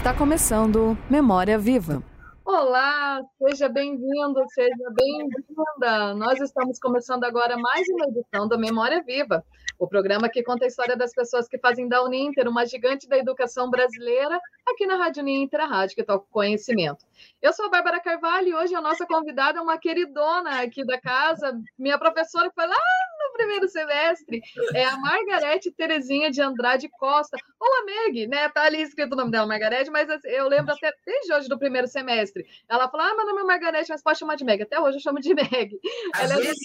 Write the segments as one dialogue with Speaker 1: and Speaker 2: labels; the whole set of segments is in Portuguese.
Speaker 1: Está começando Memória Viva.
Speaker 2: Olá, seja bem-vindo, seja bem-vinda. Nós estamos começando agora mais uma edição da Memória Viva, o programa que conta a história das pessoas que fazem da Uninter uma gigante da educação brasileira, aqui na Rádio Uninter, a rádio que toca conhecimento. Eu sou a Bárbara Carvalho e hoje a nossa convidada é uma queridona aqui da casa, minha professora foi lá primeiro semestre, é a Margarete Terezinha de Andrade Costa, ou a Meg, né? Tá ali escrito o nome dela, Margarete, mas assim, eu lembro até desde hoje do primeiro semestre. Ela falou: Ah, meu nome é Margarete, mas pode chamar de Meg. Até hoje eu chamo de Meg.
Speaker 3: Às
Speaker 2: Ela é
Speaker 3: vezes,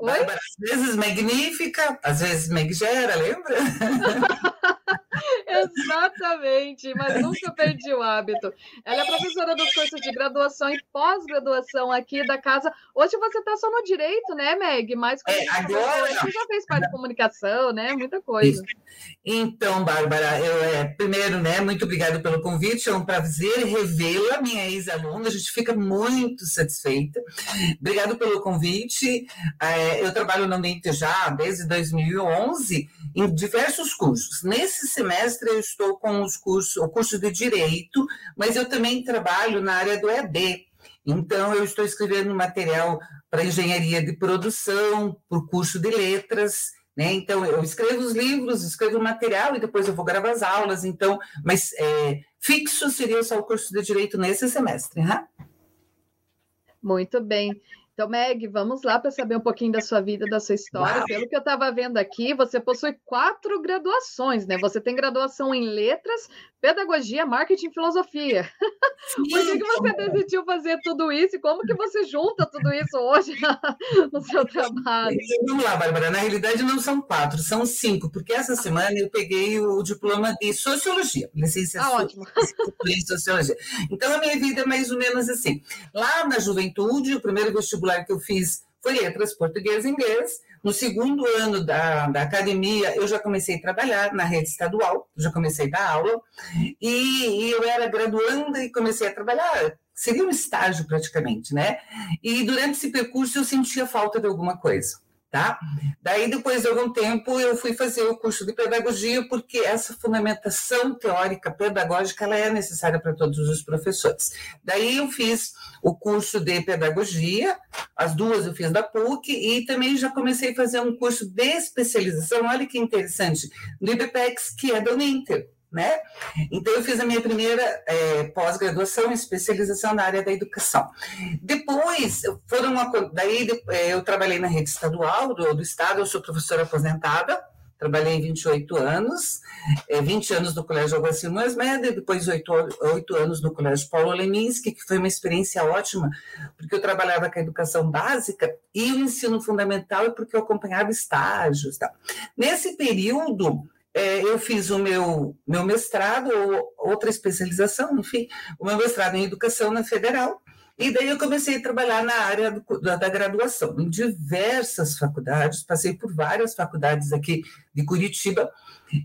Speaker 3: Bárbara, às vezes magnífica, às vezes megera, lembra?
Speaker 2: Exatamente, mas nunca perdi o hábito. Ela é professora dos cursos de graduação e pós-graduação aqui da casa. Hoje você está só no direito, né, Meg? Mas
Speaker 3: É,
Speaker 2: a gente
Speaker 3: agora-
Speaker 2: você já fez parte de comunicação, né? Muita coisa.
Speaker 3: Então, Bárbara, eu, é, primeiro, né, muito obrigada pelo convite, é um prazer revê-la, minha ex-aluna, a gente fica muito satisfeita. Obrigado pelo convite. É, eu trabalho na Uninter já desde 2011 em diversos cursos. Nesse semestre eu estou com os cursos, o curso de Direito, mas eu também trabalho na área do ED. Então, eu estou escrevendo material para engenharia de produção, para o curso de letras, né? Então, eu escrevo os livros, escrevo o material e depois eu vou gravar as aulas. Então, mas é, fixo seria só o curso de direito nesse semestre. né?
Speaker 2: Muito bem. Então, Meg, vamos lá para saber um pouquinho da sua vida, da sua história.
Speaker 3: Uau.
Speaker 2: Pelo que eu estava vendo aqui, você possui quatro graduações, né? Você tem graduação em letras, pedagogia, marketing e filosofia. Por que, que você decidiu fazer tudo isso e como que você junta tudo isso hoje no seu trabalho?
Speaker 3: Vamos lá, Bárbara. Na realidade, não são quatro, são cinco, porque essa semana eu peguei o diploma de sociologia, licenciatura
Speaker 2: Ah, ótimo.
Speaker 3: em sociologia. Então, a minha vida é mais ou menos assim. Lá na juventude, o primeiro vestibular que eu fiz foi letras, português e inglês. No segundo ano da, da academia, eu já comecei a trabalhar na rede estadual, já comecei a dar aula, e, e eu era graduanda e comecei a trabalhar. Seria um estágio praticamente, né? E durante esse percurso eu sentia falta de alguma coisa, tá? Daí, depois de algum tempo, eu fui fazer o curso de pedagogia, porque essa fundamentação teórica pedagógica ela é necessária para todos os professores. Daí, eu fiz o curso de pedagogia, as duas eu fiz da PUC, e também já comecei a fazer um curso de especialização, olha que interessante, no IBPEX, que é da Uninter. Né? Então, eu fiz a minha primeira eh, pós-graduação, especialização na área da educação. Depois, foram uma, daí eh, eu trabalhei na rede estadual do, do estado, eu sou professora aposentada, trabalhei 28 anos, eh, 20 anos no Colégio Água Simões Média, depois 8, 8 anos no Colégio Paulo Leminski, que foi uma experiência ótima, porque eu trabalhava com a educação básica e o ensino fundamental, e porque eu acompanhava estágios. Tá? Nesse período, eh, eu fiz o meu, meu mestrado, ou outra especialização, enfim, o meu mestrado em educação na Federal, e daí eu comecei a trabalhar na área do- da, da graduação, em diversas faculdades, passei por várias faculdades aqui de Curitiba,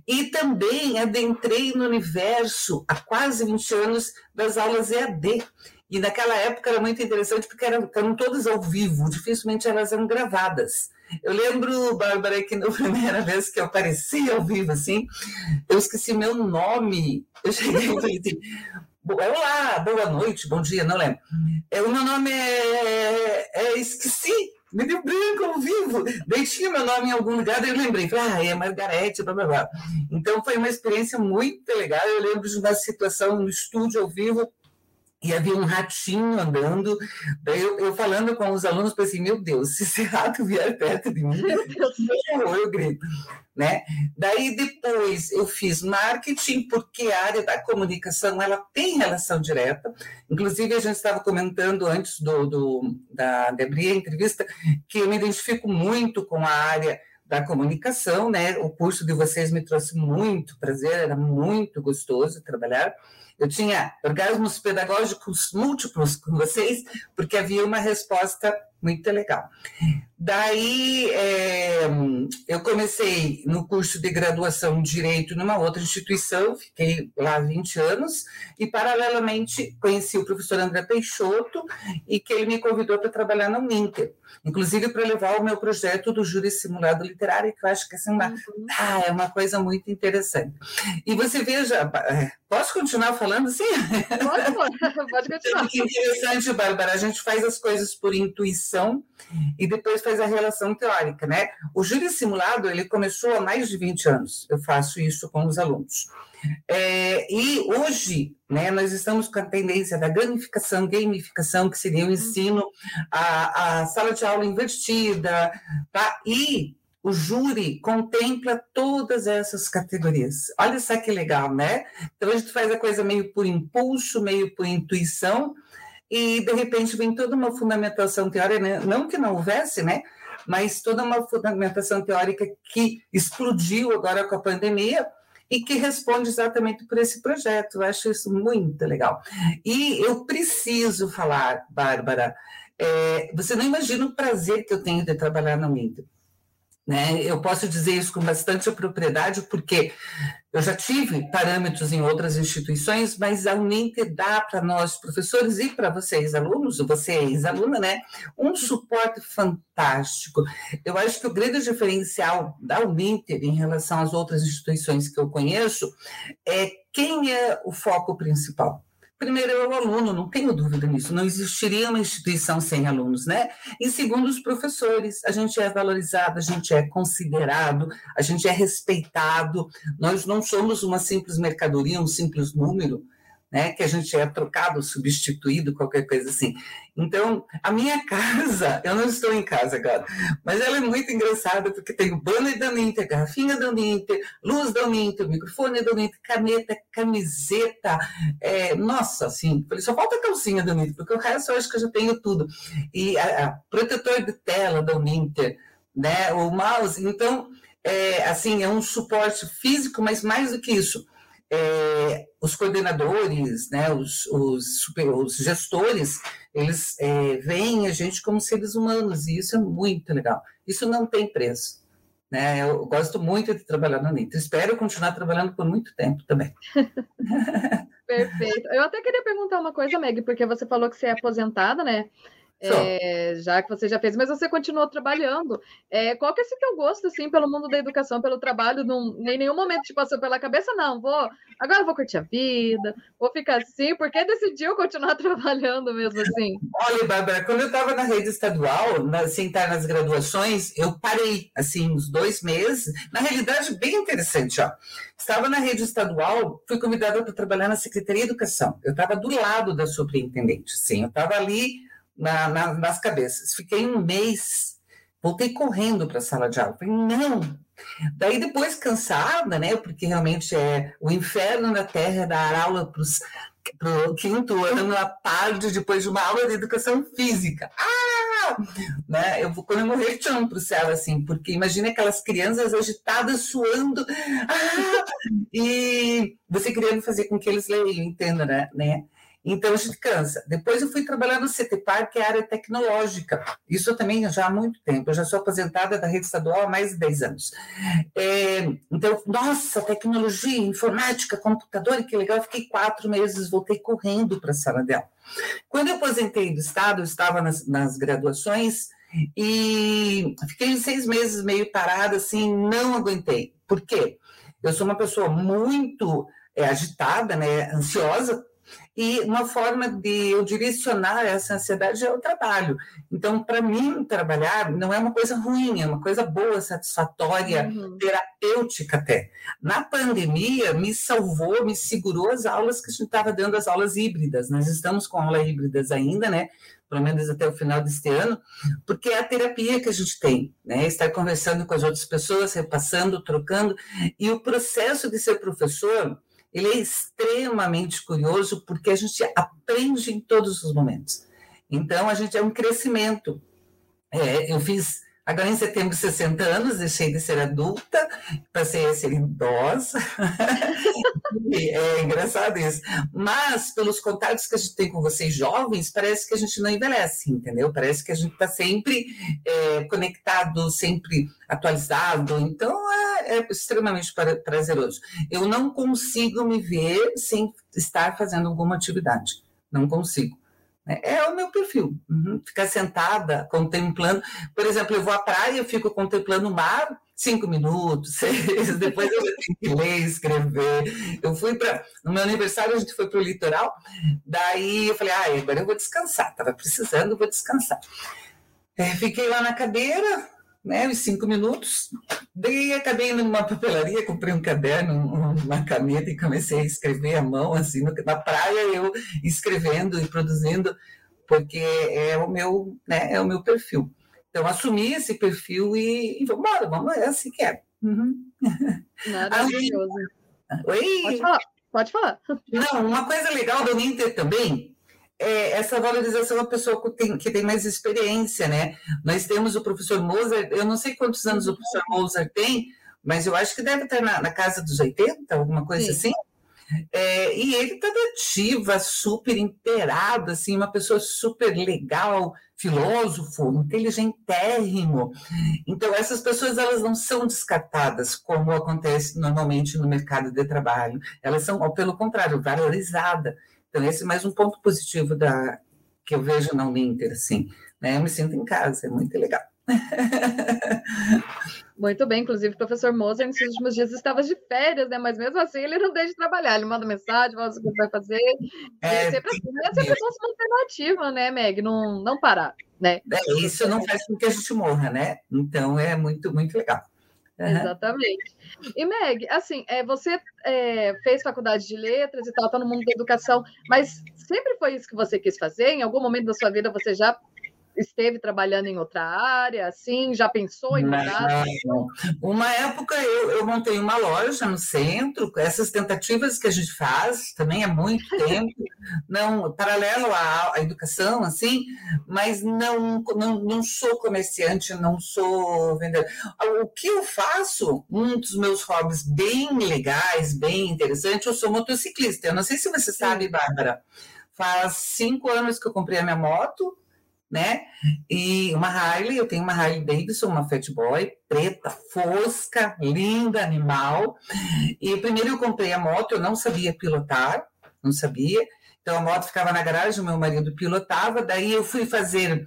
Speaker 3: e também adentrei no universo, há quase 20 anos, das aulas EAD. E naquela época era muito interessante porque eram, eram todas ao vivo, dificilmente elas eram gravadas. Eu lembro, Bárbara, que na primeira vez que eu apareci ao vivo, assim, eu esqueci meu nome. Eu cheguei e falei assim, "Bo- olá, boa noite, bom dia, não lembro. É, o meu nome é, é- Esqueci, me deu branco ao vivo. Tinha meu nome em algum lugar, daí eu lembrei, ah, é Margarete, blá blá blá. Então foi uma experiência muito legal. Eu lembro de uma situação no estúdio ao vivo. E havia um ratinho andando, daí eu, eu falando com os alunos, pensei, meu Deus, se esse rato vier perto de mim, eu, eu grito, né? Daí depois eu fiz marketing, porque a área da comunicação ela tem relação direta. Inclusive, a gente estava comentando antes do, do, da, de abrir a entrevista que eu me identifico muito com a área da comunicação, né? O curso de vocês me trouxe muito prazer, era muito gostoso trabalhar. Eu tinha orgasmos pedagógicos múltiplos com vocês, porque havia uma resposta muito legal. Daí é, eu comecei no curso de graduação em Direito numa outra instituição, fiquei lá 20 anos, e paralelamente conheci o professor André Peixoto e que ele me convidou para trabalhar na Uninter, inclusive para levar o meu projeto do júri simulado literário, que eu acho que assim, uma, uhum. ah, é uma coisa muito interessante. E você veja, é, posso continuar falando assim?
Speaker 2: Pode, pode continuar.
Speaker 3: Que interessante, Bárbara, a gente faz as coisas por intuição e depois faz a relação teórica, né? O júri simulado, ele começou há mais de 20 anos, eu faço isso com os alunos. É, e hoje, né, nós estamos com a tendência da gamificação, gamificação, que seria o ensino, a, a sala de aula invertida, tá? E o júri contempla todas essas categorias. Olha só que legal, né? Então a gente faz a coisa meio por impulso, meio por intuição, e de repente vem toda uma fundamentação teórica, né? não que não houvesse, né? Mas toda uma fundamentação teórica que explodiu agora com a pandemia e que responde exatamente por esse projeto. Eu acho isso muito legal. E eu preciso falar, Bárbara, é, você não imagina o prazer que eu tenho de trabalhar na Uninter. Né? Eu posso dizer isso com bastante propriedade, porque eu já tive parâmetros em outras instituições, mas a Uninter dá para nós, professores, e para vocês, alunos, você é ex-aluna, né? um suporte fantástico. Eu acho que o grande diferencial da Uninter em relação às outras instituições que eu conheço é quem é o foco principal. Primeiro é o aluno, não tenho dúvida nisso, não existiria uma instituição sem alunos, né? E segundo, os professores, a gente é valorizado, a gente é considerado, a gente é respeitado, nós não somos uma simples mercadoria, um simples número, né, que a gente é trocado, substituído, qualquer coisa assim. Então, a minha casa, eu não estou em casa agora, mas ela é muito engraçada porque tem o banner da Uninter, garrafinha da Uninter, luz da Uninter, microfone da Uninter, caneta, camiseta, é, nossa, assim, só falta a calcinha da Uninter, porque o resto eu acho que eu já tenho tudo. E a, a protetor de tela da Uninter, né, o mouse, então, é, assim, é um suporte físico, mas mais do que isso, é, os coordenadores, né, os, os, os gestores, eles é, veem a gente como seres humanos, e isso é muito legal. Isso não tem preço. Né? Eu gosto muito de trabalhar no NITRA. Espero continuar trabalhando por muito tempo também.
Speaker 2: Perfeito. Eu até queria perguntar uma coisa, Meg, porque você falou que você é aposentada, né? É, já que você já fez, mas você continuou trabalhando. É, qual que é esse teu gosto, assim, pelo mundo da educação, pelo trabalho? Não, em nenhum momento te passou pela cabeça, não, vou, agora vou curtir a vida, vou ficar assim, porque decidiu continuar trabalhando mesmo assim?
Speaker 3: Olha, Bárbara, quando eu estava na rede estadual, na, sem estar nas graduações, eu parei, assim, uns dois meses, na realidade, bem interessante, ó. Estava na rede estadual, fui convidada para trabalhar na Secretaria de Educação. Eu estava do lado da superintendente, sim, eu estava ali na, na, nas cabeças. Fiquei um mês, voltei correndo para a sala de aula. Falei, não. Daí depois cansada, né? Porque realmente é o inferno na Terra dar aula para o quinto ano à tarde, depois de uma aula de educação física. Ah! Né? Eu vou quando eu morrer de chão para o céu, assim, porque imagina aquelas crianças agitadas, suando, ah! e você querendo fazer com que eles leiam, entendam, né? Então a gente cansa. Depois eu fui trabalhar no CTPAR, que é a área tecnológica. Isso também já há muito tempo. Eu já sou aposentada da rede estadual há mais de 10 anos. É, então, nossa, tecnologia, informática, computador, que legal. Eu fiquei quatro meses, voltei correndo para a sala dela. Quando eu aposentei do Estado, eu estava nas, nas graduações e fiquei seis meses meio parada, assim, não aguentei. Por quê? Eu sou uma pessoa muito é, agitada, né, ansiosa, e uma forma de eu direcionar essa ansiedade é o trabalho. Então, para mim, trabalhar não é uma coisa ruim, é uma coisa boa, satisfatória, uhum. terapêutica até. Na pandemia, me salvou, me segurou as aulas que a gente estava dando, as aulas híbridas. Nós estamos com aulas híbridas ainda, né? pelo menos até o final deste ano, porque é a terapia que a gente tem, né? Estar conversando com as outras pessoas, repassando, trocando, e o processo de ser professor ele é extremamente curioso porque a gente aprende em todos os momentos. Então, a gente é um crescimento. É, eu fiz Agora, em setembro, 60 anos, deixei de ser adulta, passei a ser idosa. é engraçado isso. Mas, pelos contatos que a gente tem com vocês jovens, parece que a gente não envelhece, entendeu? Parece que a gente está sempre é, conectado, sempre atualizado. Então, é, é extremamente prazeroso. Eu não consigo me ver sem estar fazendo alguma atividade. Não consigo. É, é o meu perfil. Uhum. Ficar sentada, contemplando. Por exemplo, eu vou à praia, eu fico contemplando o mar cinco minutos, seis, depois eu tenho que ler, escrever. Eu fui para. No meu aniversário, a gente foi para o litoral, daí eu falei, ah, agora eu vou descansar, estava precisando, vou descansar. É, fiquei lá na cadeira, né, uns cinco minutos. Daí acabei indo numa papelaria, comprei um caderno, uma caneta e comecei a escrever à mão, assim, na praia eu escrevendo e produzindo, porque é o meu, né, é o meu perfil. Então, assumi esse perfil e, e vamos embora, vamos, é assim que é. Uhum.
Speaker 2: Maravilhoso. Oi? Pode falar, pode falar.
Speaker 3: Não, uma coisa legal do Ninter também é, essa valorização da pessoa que tem, que tem mais experiência, né? Nós temos o professor Mozart, eu não sei quantos anos o professor Mozart tem, mas eu acho que deve estar na, na casa dos 80, alguma coisa Sim. assim. É, e ele está ativa, super inteirado, assim, uma pessoa super legal, filósofo, inteligentérrimo. Então, essas pessoas elas não são descartadas, como acontece normalmente no mercado de trabalho. Elas são, pelo contrário, valorizadas. Então, esse é mais um ponto positivo da, que eu vejo na Uninter, assim. Né? Eu me sinto em casa, é muito legal.
Speaker 2: Muito bem, inclusive o professor Moser nesses últimos dias estava de férias, né? Mas mesmo assim ele não deixa de trabalhar, ele manda mensagem, fala o que vai fazer. É, é sempre assim, é sempre uma alternativa, né, Meg? Não, não parar, né?
Speaker 3: É, isso não faz com que a gente morra, né? Então é muito, muito legal.
Speaker 2: Exatamente. E Meg, assim, é, você é, fez faculdade de letras e tal, está no mundo da educação, mas sempre foi isso que você quis fazer? Em algum momento da sua vida você já esteve trabalhando em outra área, assim, já pensou em mudar?
Speaker 3: Uma época eu, eu montei uma loja no centro, essas tentativas que a gente faz também há muito tempo, não paralelo à, à, educação, assim, mas não, não, não sou comerciante, não sou vendedor. O que eu faço, um dos meus hobbies bem legais, bem interessante, eu sou motociclista. Eu não sei se você sabe, Bárbara, faz cinco anos que eu comprei a minha moto, né? E uma Harley, eu tenho uma Harley Davidson, uma Fat Boy, preta, fosca, linda, animal. E primeiro eu comprei a moto, eu não sabia pilotar, não sabia. Então a moto ficava na garagem, o meu marido pilotava, daí eu fui fazer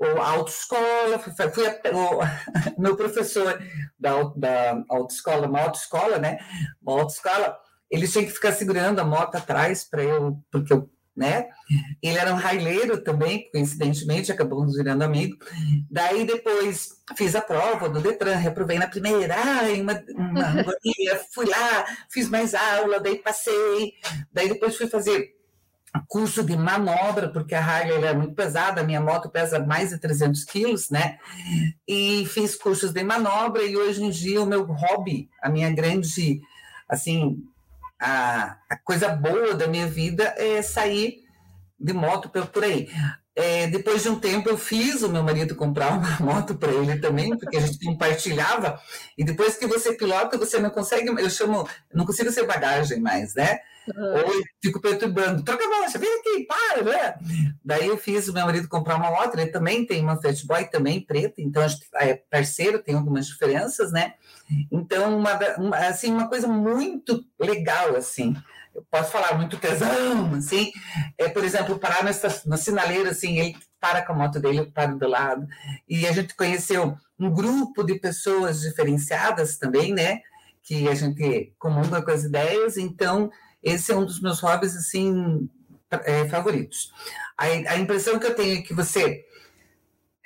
Speaker 3: a autoescola, fui, fui a, o meu professor da, da autoescola, uma autoescola, né? Uma autoescola, ele tinha que ficar segurando a moto atrás para eu, porque eu né? Ele era um raileiro também, coincidentemente, acabamos virando amigo. Daí depois fiz a prova do Detran, reprovei na primeira, ai, uma, uma agonia, fui lá, fiz mais aula, daí passei, daí depois fui fazer curso de manobra, porque a Harley é muito pesada, a minha moto pesa mais de 300 quilos, né? E fiz cursos de manobra e hoje em dia o meu hobby, a minha grande, assim, a, a coisa boa da minha vida é sair de moto por aí. É, depois de um tempo, eu fiz o meu marido comprar uma moto para ele também, porque a gente compartilhava. E depois que você pilota, você não consegue, eu chamo, não consigo ser bagagem mais, né? Uhum. Ou eu fico perturbando, troca a marcha, vem aqui, para, né? Daí eu fiz o meu marido comprar uma moto, ele também tem uma Fat Boy, também preta, então a gente é parceiro, tem algumas diferenças, né? Então, uma, uma, assim, uma coisa muito legal, assim, eu posso falar muito tesão, assim, é, por exemplo, parar nessa, na sinaleira, assim, ele para com a moto dele, eu paro do lado, e a gente conheceu um grupo de pessoas diferenciadas também, né, que a gente comunga com as ideias, então, esse é um dos meus hobbies, assim, é, favoritos. A, a impressão que eu tenho é que você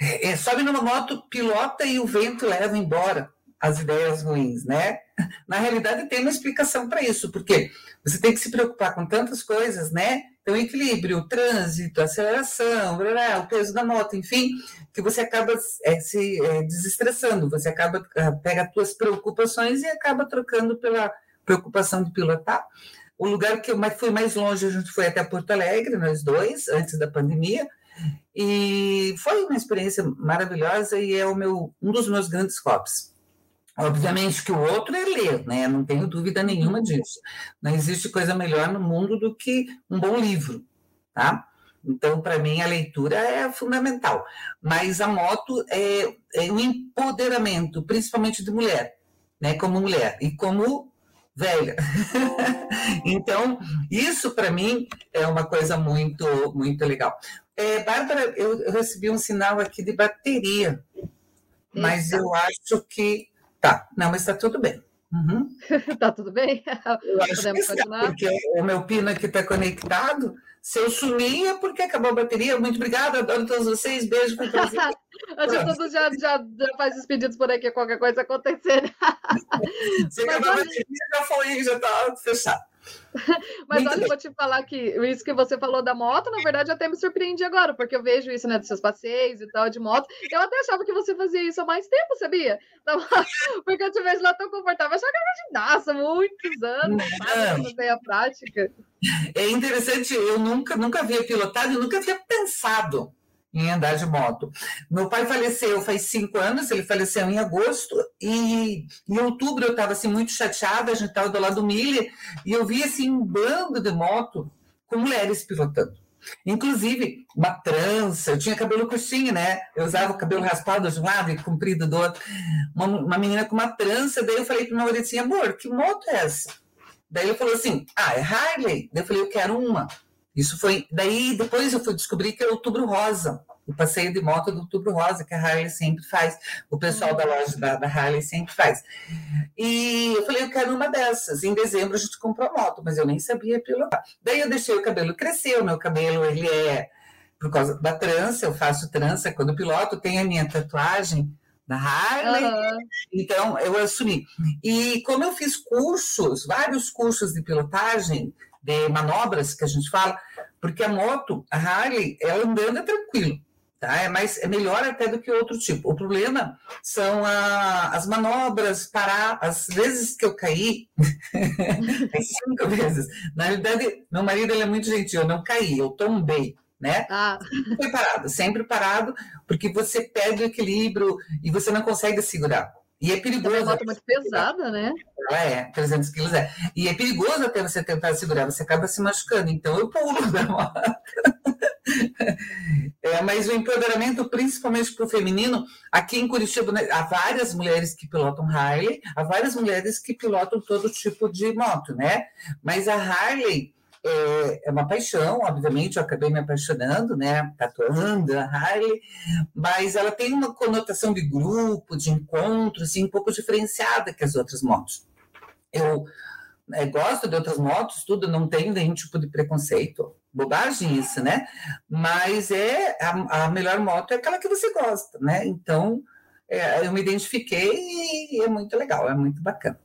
Speaker 3: é, sobe numa moto, pilota e o vento leva embora as ideias ruins, né? Na realidade, tem uma explicação para isso, porque você tem que se preocupar com tantas coisas, né? Então, equilíbrio, o trânsito, aceleração, o peso da moto, enfim, que você acaba é, se é, desestressando, você acaba, ah, pega as suas preocupações e acaba trocando pela preocupação de pilotar. O lugar que eu fui mais longe, a gente foi até Porto Alegre, nós dois, antes da pandemia, E foi uma experiência maravilhosa e é o meu, um dos meus grandes hobbies. Obviamente que o outro é ler, né? Não tenho dúvida nenhuma disso. Não existe coisa melhor no mundo do que um bom livro, tá? Então, para mim, a leitura é fundamental. Mas a moto é, é um empoderamento, principalmente de mulher, né? Como mulher e como velha. então, isso para mim é uma coisa muito, muito legal. É, Bárbara, eu, eu recebi um sinal aqui de bateria, mas eu acho que Tá, não, mas está tudo bem.
Speaker 2: Uhum. tá tudo bem?
Speaker 3: Eu acho Podemos que continuar? porque o meu pino aqui está conectado. Se eu sumir é porque acabou a bateria. Muito obrigada, adoro todos vocês. Beijo para todos.
Speaker 2: Que todos já, já, já faz os pedidos por aqui, qualquer coisa acontecer.
Speaker 3: Se acabar a bateria, já foi, já está fechado.
Speaker 2: Mas olha, bem. vou te falar que isso que você falou da moto, na verdade, até me surpreende agora, porque eu vejo isso, né, dos seus passeios e tal, de moto. Eu até achava que você fazia isso há mais tempo, sabia? Porque eu te vejo lá tão confortável. Eu achava que era ginasta, muitos anos, sabe? Não a prática.
Speaker 3: É interessante, eu nunca, nunca havia pilotado, eu nunca havia pensado em andar de moto. Meu pai faleceu faz cinco anos, ele faleceu em agosto, e em outubro eu estava assim, muito chateada, a gente estava do lado do Miller, e eu vi assim, um bando de moto com mulheres pilotando. Inclusive, uma trança, eu tinha cabelo curtinho, né? Eu usava o cabelo raspado de um lado e comprido do outro. Uma, uma menina com uma trança, daí eu falei para meu marido assim, amor, que moto é essa? Daí ele falou assim, ah, é Harley? Daí eu falei, eu quero uma. Isso foi. Daí depois eu fui descobrir que é Outubro Rosa, o passeio de moto do Outubro Rosa, que a Harley sempre faz, o pessoal da loja da, da Harley sempre faz. E eu falei, eu quero uma dessas. Em dezembro a gente comprou a moto, mas eu nem sabia pilotar. Daí eu deixei o cabelo crescer, o meu cabelo ele é por causa da trança, eu faço trança quando piloto, tem a minha tatuagem da Harley, uhum. então eu assumi. E como eu fiz cursos, vários cursos de pilotagem, de manobras que a gente fala, porque a moto, a Harley, ela andando é tranquilo, tá? É, mais, é melhor até do que outro tipo. O problema são a, as manobras, parar. Às vezes que eu caí, cinco vezes. Na realidade, meu marido ele é muito gentil, eu não caí, eu tombei. Né? Ah. Foi parado, sempre parado, porque você perde o equilíbrio e você não consegue segurar. E é perigoso. É
Speaker 2: uma moto muito pesada, né?
Speaker 3: É, 300 quilos é. E é perigoso até você tentar segurar, você acaba se machucando. Então eu pulo da moto. É, mas o empoderamento, principalmente para o feminino, aqui em Curitiba, né, há várias mulheres que pilotam Harley, há várias mulheres que pilotam todo tipo de moto, né? Mas a Harley é, é uma paixão, obviamente, eu acabei me apaixonando, né, tatuando a Harley, mas ela tem uma conotação de grupo, de encontro, assim, um pouco diferenciada que as outras motos. Eu é, gosto de outras motos, tudo, não tenho nenhum tipo de preconceito, bobagem isso, né? Mas é a, a melhor moto é aquela que você gosta, né? Então, é, eu me identifiquei e é muito legal, é muito bacana.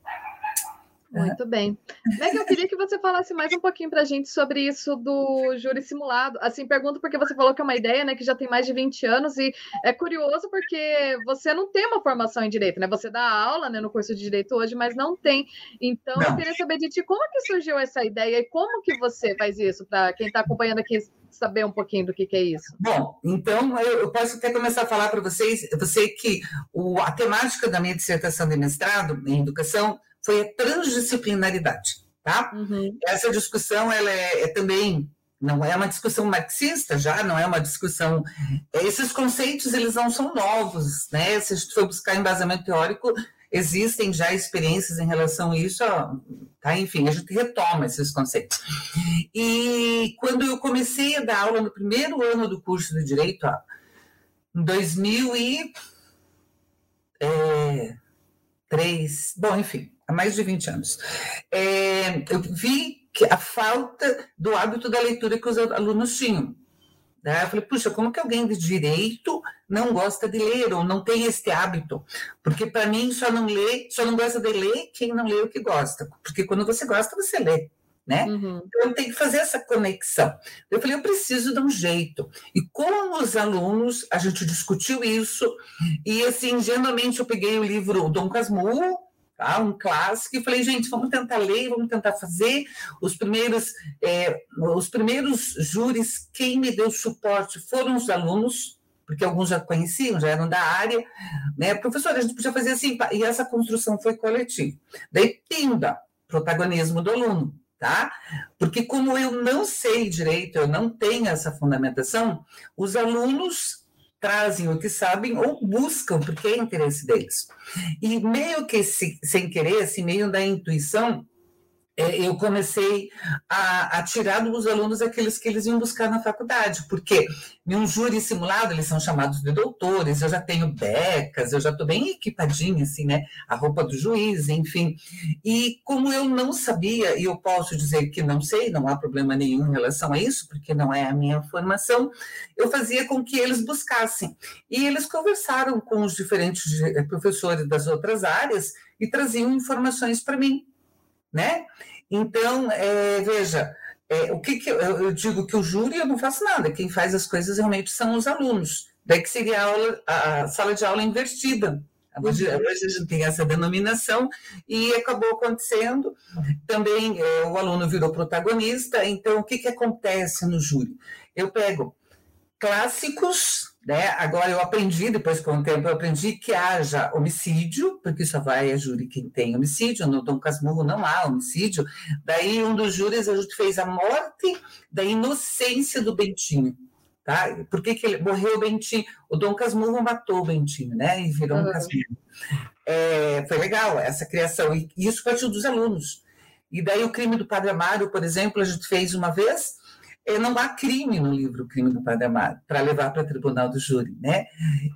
Speaker 2: Muito bem. Meg, eu queria que você falasse mais um pouquinho para a gente sobre isso do júri simulado. Assim, pergunto porque você falou que é uma ideia, né, que já tem mais de 20 anos e é curioso porque você não tem uma formação em direito, né? Você dá aula, né, no curso de direito hoje, mas não tem. Então, não. eu queria saber de ti como que surgiu essa ideia e como que você faz isso para quem está acompanhando aqui saber um pouquinho do que, que é isso.
Speaker 3: Bom, então eu, eu posso até começar a falar para vocês, eu sei que o, a temática da minha dissertação de mestrado em educação foi a transdisciplinaridade. Tá? Uhum. Essa discussão ela é, é, também não é uma discussão marxista já, não é uma discussão. Esses conceitos eles não são novos, né? Se a gente for buscar embasamento teórico, existem já experiências em relação a isso, tá? Enfim, a gente retoma esses conceitos. E quando eu comecei a dar aula no primeiro ano do curso de direito, ó, em 2003, é, bom, enfim, há mais de 20 anos, é, eu vi que a falta do hábito da leitura que os alunos tinham. Né? Eu falei, puxa, como que alguém de direito não gosta de ler ou não tem este hábito? Porque para mim só não lê, só não gosta de ler quem não lê o que gosta. Porque quando você gosta, você lê. Né? Uhum. Então tem que fazer essa conexão. Eu falei, eu preciso de um jeito. E com os alunos, a gente discutiu isso, e assim, ingenuamente eu peguei o livro Dom Casmurro, tá? um clássico, e falei, gente, vamos tentar ler, vamos tentar fazer. Os primeiros, é, os primeiros júris, quem me deu suporte foram os alunos, porque alguns já conheciam, já eram da área, né? Professora, a gente podia fazer assim, e essa construção foi coletiva. Daí, pimba, protagonismo do aluno, tá? Porque como eu não sei direito, eu não tenho essa fundamentação, os alunos trazem o que sabem ou buscam, porque é interesse deles. E meio que se, sem querer, assim, meio da intuição, eu comecei a, a, tirar dos alunos aqueles que eles iam buscar na faculdade, porque em um júri simulado eles são chamados de doutores, eu já tenho becas, eu já estou bem equipadinha, assim, né? A roupa do juiz, enfim. E como eu não sabia, e eu posso dizer que não sei, não há problema nenhum em relação a isso, porque não é a minha formação, eu fazia com que eles buscassem. E eles conversaram com os diferentes eh, professores das outras áreas e traziam informações para mim né? Então, é, veja, é, o que, que eu, eu, digo que o júri eu não faço nada, quem faz as coisas realmente são os alunos. Daí que seria a, aula, a sala de aula invertida. Hoje, uhum. hoje, a gente tem essa denominação e acabou acontecendo. Também é, o aluno virou protagonista. Então, o que, que acontece no júri? Eu pego clássicos né? Agora eu aprendi, depois com o tempo, eu aprendi que haja homicídio, porque só vai a júri quem tem homicídio, no Dom Casmurro não há homicídio. Daí um dos júris a gente fez a morte da inocência do Bentinho. Tá? Por que, que ele morreu o Bentinho? O Dom Casmurro matou o Bentinho, né? E virou uhum. um Casmurro. É, foi legal essa criação, e isso partiu dos alunos. E daí o crime do Padre Amaro, por exemplo, a gente fez uma vez, não há crime no livro O Crime do Padre Amaro, para levar para o tribunal do júri, né?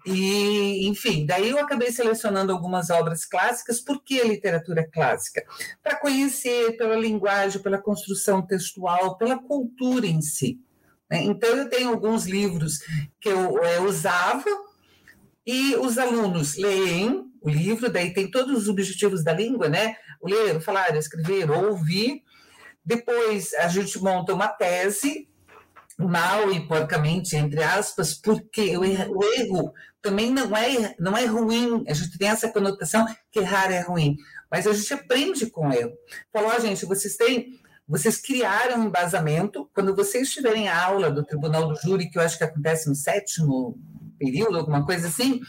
Speaker 3: E, enfim, daí eu acabei selecionando algumas obras clássicas, por que literatura clássica? Para conhecer pela linguagem, pela construção textual, pela cultura em si. Né? Então, eu tenho alguns livros que eu é, usava e os alunos leem o livro, daí tem todos os objetivos da língua, né? O ler, o falar, o escrever, ouvir, depois a gente monta uma tese, mal e porcamente, entre aspas, porque o erro, o erro também não é, não é ruim. A gente tem essa conotação que errar é ruim, mas a gente aprende com o erro. Falou, gente, vocês têm. Vocês criaram um embasamento. Quando vocês tiverem a aula do Tribunal do Júri, que eu acho que acontece no sétimo período, alguma coisa assim,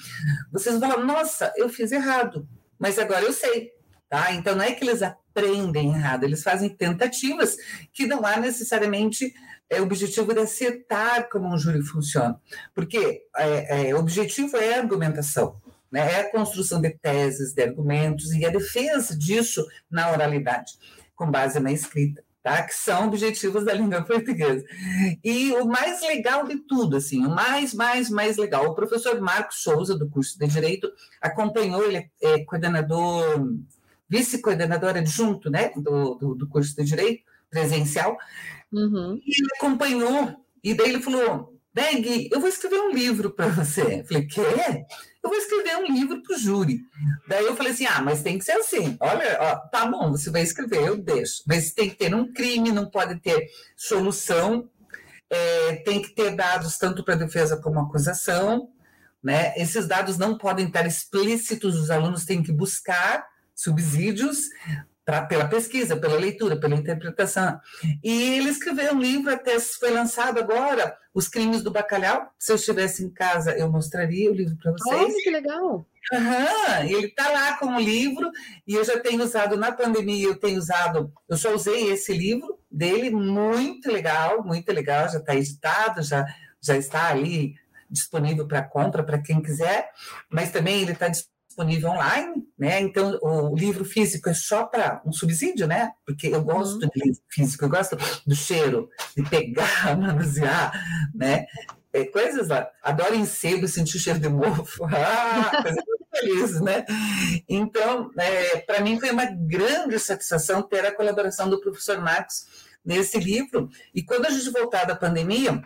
Speaker 3: vocês vão falar: nossa, eu fiz errado, mas agora eu sei. Tá? Então, não é que eles aprendem errado, eles fazem tentativas que não há necessariamente é, o objetivo de acertar como um júri funciona. Porque é, é, o objetivo é a argumentação, né? é a construção de teses, de argumentos e a defesa disso na oralidade, com base na escrita. Tá? que são objetivos da língua portuguesa. E o mais legal de tudo, assim, o mais, mais, mais legal, o professor Marcos Souza, do curso de Direito, acompanhou, ele é coordenador vice-coordenadora adjunto né, do, do, do, curso de Direito presencial, uhum. e ele acompanhou, e daí ele falou, Beg, eu vou escrever um livro para você. Eu falei, quê? Eu vou escrever um livro para o júri. Daí eu falei assim, ah, mas tem que ser assim. Olha, ó, tá bom, você vai escrever, eu deixo. Mas tem que ter um crime, não pode ter solução, é, tem que ter dados tanto para defesa como acusação, né? Esses dados não podem estar explícitos, os alunos têm que buscar subsídios pra, pela pesquisa, pela leitura, pela interpretação. E ele escreveu um livro, até foi lançado agora, Os Crimes do Bacalhau. Se eu estivesse em casa, eu mostraria o livro para vocês.
Speaker 2: Olha, que legal!
Speaker 3: Uhum, ele está lá com o livro, e eu já tenho usado na pandemia, eu tenho usado, eu só usei esse livro dele, muito legal, muito legal, já está editado, já, já está ali disponível para compra para quem quiser, mas também ele está disponível disponível online, né? Então o livro físico é só para um subsídio, né? Porque eu gosto uhum. de livro físico, eu gosto do cheiro, de pegar, manusear, né? É, coisas lá. Adoro em sebo, sentir o cheiro de mofo. Ah, coisa feliz, né? Então, é, para mim foi uma grande satisfação ter a colaboração do professor Marcos nesse livro. E quando a gente voltar da pandemia,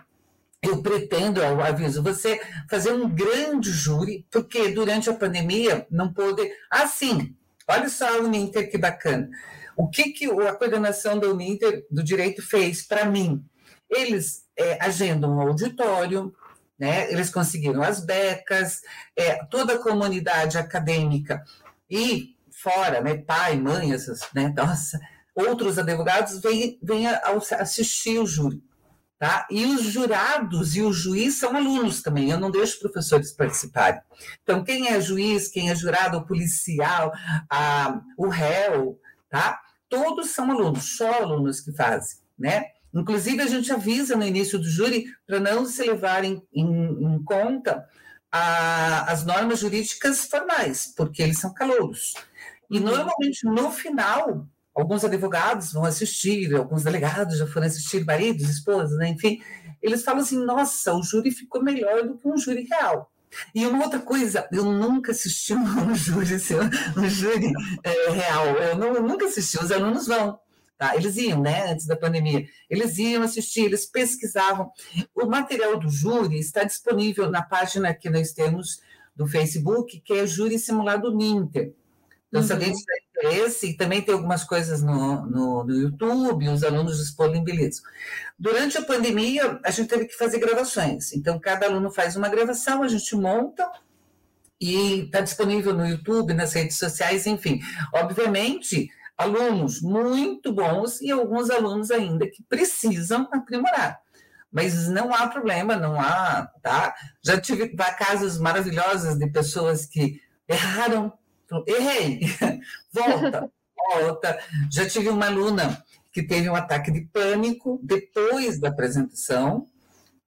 Speaker 3: eu pretendo, eu aviso você, fazer um grande júri, porque durante a pandemia não pôde. Assim, olha só a Uninter que bacana. O que, que a coordenação da Uninter do Direito fez para mim? Eles é, agendam um auditório, né? eles conseguiram as becas, é, toda a comunidade acadêmica e fora, né, pai, mãe, essas, né, nossa, outros advogados vêm, vêm assistir o júri. Tá? E os jurados e o juiz são alunos também, eu não deixo professores participarem. Então, quem é juiz, quem é jurado, o policial, a, o réu, tá? todos são alunos, só alunos que fazem. Né? Inclusive, a gente avisa no início do júri para não se levarem em, em conta a, as normas jurídicas formais, porque eles são calouros. E uhum. normalmente no final alguns advogados vão assistir, alguns delegados já foram assistir, maridos, esposas, né? enfim, eles falam assim: nossa, o júri ficou melhor do que um júri real. E uma outra coisa, eu nunca assisti um júri, um júri é, real, eu, não, eu nunca assisti, os alunos vão. Tá? Eles iam, né, antes da pandemia, eles iam assistir, eles pesquisavam. O material do júri está disponível na página que nós temos do Facebook, que é Júri Simulado Ninter. Então, uhum. se alguém tiver interesse, e também tem algumas coisas no, no, no YouTube, os alunos disponibilizam. Durante a pandemia, a gente teve que fazer gravações. Então, cada aluno faz uma gravação, a gente monta e está disponível no YouTube, nas redes sociais, enfim. Obviamente, alunos muito bons e alguns alunos ainda que precisam aprimorar. Mas não há problema, não há, tá? Já tive casos maravilhosos de pessoas que erraram errei, volta, volta. Já tive uma aluna que teve um ataque de pânico depois da apresentação,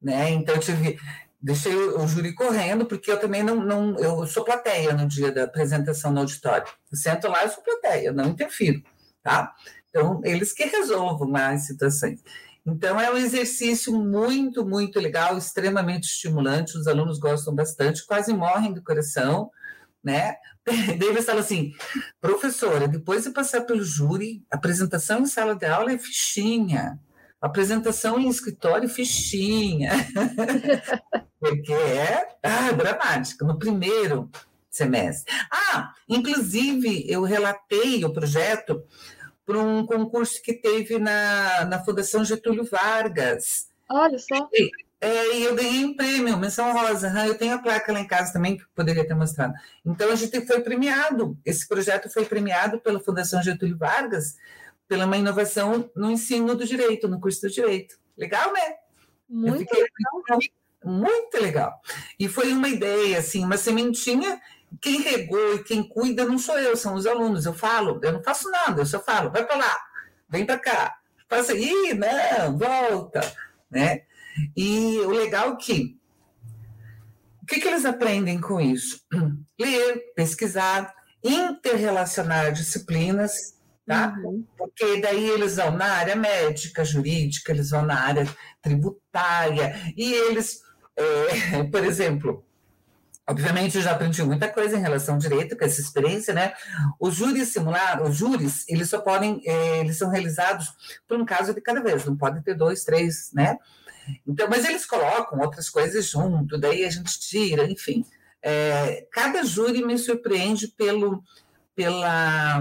Speaker 3: né? Então tive, deixei o, júri correndo, porque eu também não, não, eu sou plateia no dia da apresentação no auditório. Eu sento lá, eu sou plateia, não interfiro, tá? Então, eles que resolvam as situações. Então, é um exercício muito, muito legal, extremamente estimulante, os alunos gostam bastante, quase morrem do coração, né? Daí eles falam assim, professora, depois de passar pelo júri, apresentação em sala de aula é fichinha, apresentação em escritório fichinha, porque é ah, dramático. No primeiro semestre. Ah, inclusive eu relatei o projeto para um concurso que teve na, na Fundação Getúlio Vargas.
Speaker 2: Olha só.
Speaker 3: E, é, e eu ganhei um prêmio, menção rosa. Eu tenho a placa lá em casa também, que poderia ter mostrado. Então, a gente foi premiado. Esse projeto foi premiado pela Fundação Getúlio Vargas pela uma inovação no ensino do direito, no curso do direito. Legal, né?
Speaker 2: Muito legal.
Speaker 3: Muito legal. E foi uma ideia, assim, uma sementinha. Quem regou e quem cuida não sou eu, são os alunos. Eu falo, eu não faço nada, eu só falo, vai para lá, vem para cá, faça aí, não, volta, né? E o legal é que o que, que eles aprendem com isso? Ler, pesquisar, interrelacionar disciplinas, tá? Uhum. Porque daí eles vão na área médica, jurídica, eles vão na área tributária, e eles, é, por exemplo, Obviamente, eu já aprendi muita coisa em relação ao direito, com essa experiência, né? Os júris simulados, os júris, eles só podem, é, eles são realizados por um caso de cada vez, não pode ter dois, três, né? Então, mas eles colocam outras coisas junto, daí a gente tira, enfim. É, cada júri me surpreende pelo pela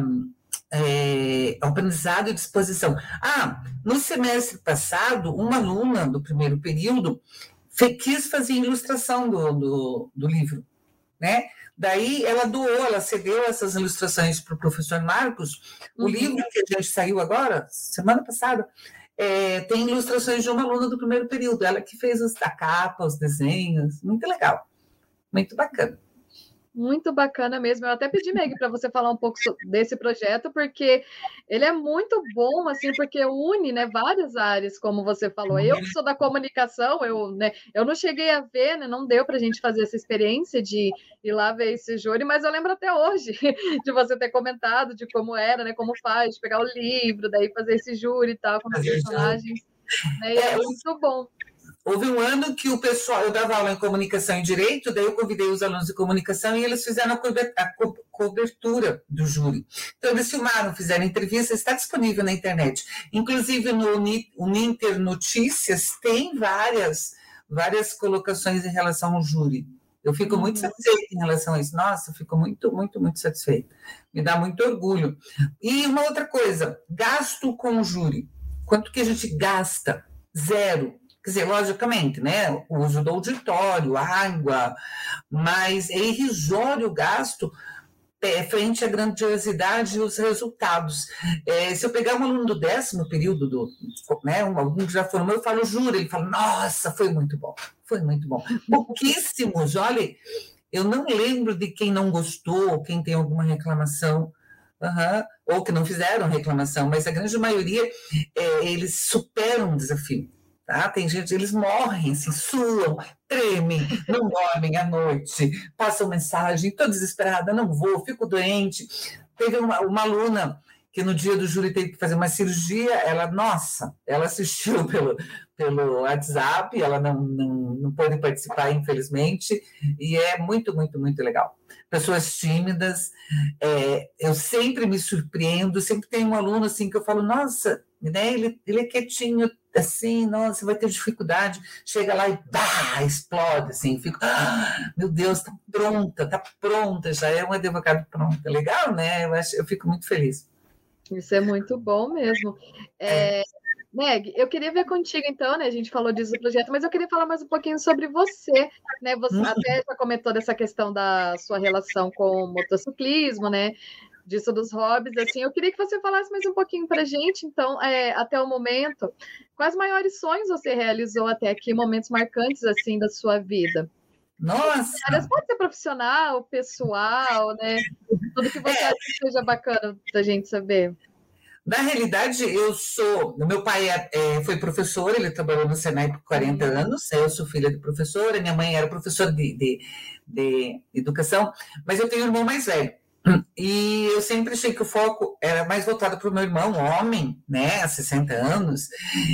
Speaker 3: é, aprendizado e disposição. Ah, no semestre passado, uma aluna do primeiro período quis fazer ilustração do, do, do livro, né? Daí ela doou, ela cedeu essas ilustrações para o professor Marcos. O uhum. livro que a gente saiu agora, semana passada, é, tem ilustrações de uma aluna do primeiro período, ela que fez os, a capa, os desenhos, muito legal, muito bacana.
Speaker 2: Muito bacana mesmo. Eu até pedi, Meg, para você falar um pouco desse projeto, porque ele é muito bom, assim, porque une né, várias áreas, como você falou. Eu que sou da comunicação, eu, né, eu não cheguei a ver, né, não deu para a gente fazer essa experiência de ir lá ver esse júri, mas eu lembro até hoje de você ter comentado de como era, né, como faz, de pegar o livro, daí fazer esse júri e tal, com os personagens. Né, e é, é muito bom.
Speaker 3: Houve um ano que o pessoal, eu dava aula em comunicação e direito, daí eu convidei os alunos de comunicação e eles fizeram a cobertura do júri. Então, eles filmaram, fizeram entrevista, está disponível na internet. Inclusive, no Ninter Notícias tem várias, várias colocações em relação ao júri. Eu fico uhum. muito satisfeita em relação a isso. Nossa, fico muito, muito, muito satisfeita. Me dá muito orgulho. E uma outra coisa, gasto com o júri. Quanto que a gente gasta? Zero Quer dizer, logicamente, né, o uso do auditório, água, mas é irrisório o gasto é, frente à grandiosidade e os resultados. É, se eu pegar um aluno do décimo período, do, né, um aluno que já formou, eu falo, juro, ele fala, nossa, foi muito bom, foi muito bom. Pouquíssimos, olha, eu não lembro de quem não gostou, quem tem alguma reclamação, uhum, ou que não fizeram reclamação, mas a grande maioria, é, eles superam o desafio. Tá? Tem gente, eles morrem, assim, suam, tremem, não dormem à noite, passam mensagem, estou desesperada, não vou, fico doente. Teve uma, uma aluna que no dia do júri teve que fazer uma cirurgia, ela, nossa, ela assistiu pelo, pelo WhatsApp, ela não, não, não pôde participar, infelizmente, e é muito, muito, muito legal. Pessoas tímidas, é, eu sempre me surpreendo, sempre tem um aluno assim que eu falo, nossa, né, ele, ele é quietinho, assim, nossa, vai ter dificuldade, chega lá e bah, explode, assim, fico, ah, meu Deus, está pronta, está pronta, já é um advogado pronto, legal, né? Eu, acho, eu fico muito feliz.
Speaker 2: Isso é muito bom mesmo. É, é. Meg, eu queria ver contigo, então, né? A gente falou disso do projeto, mas eu queria falar mais um pouquinho sobre você, né? Você uhum. até já comentou dessa questão da sua relação com o motociclismo, né? Disso dos hobbies, assim, eu queria que você falasse mais um pouquinho para gente, então, é, até o momento, quais maiores sonhos você realizou até aqui, momentos marcantes, assim, da sua vida?
Speaker 3: Nossa!
Speaker 2: Pode ser profissional, pessoal, né? Tudo que você é. acha que seja bacana da gente saber.
Speaker 3: Na realidade, eu sou. Meu pai é, é, foi professor, ele trabalhou no Senai por 40 uhum. anos. Eu sou filha de professora, minha mãe era professora de, de, de educação, mas eu tenho um irmão mais velho. E eu sempre achei que o foco era mais voltado para o meu irmão, homem, né, há 60 anos.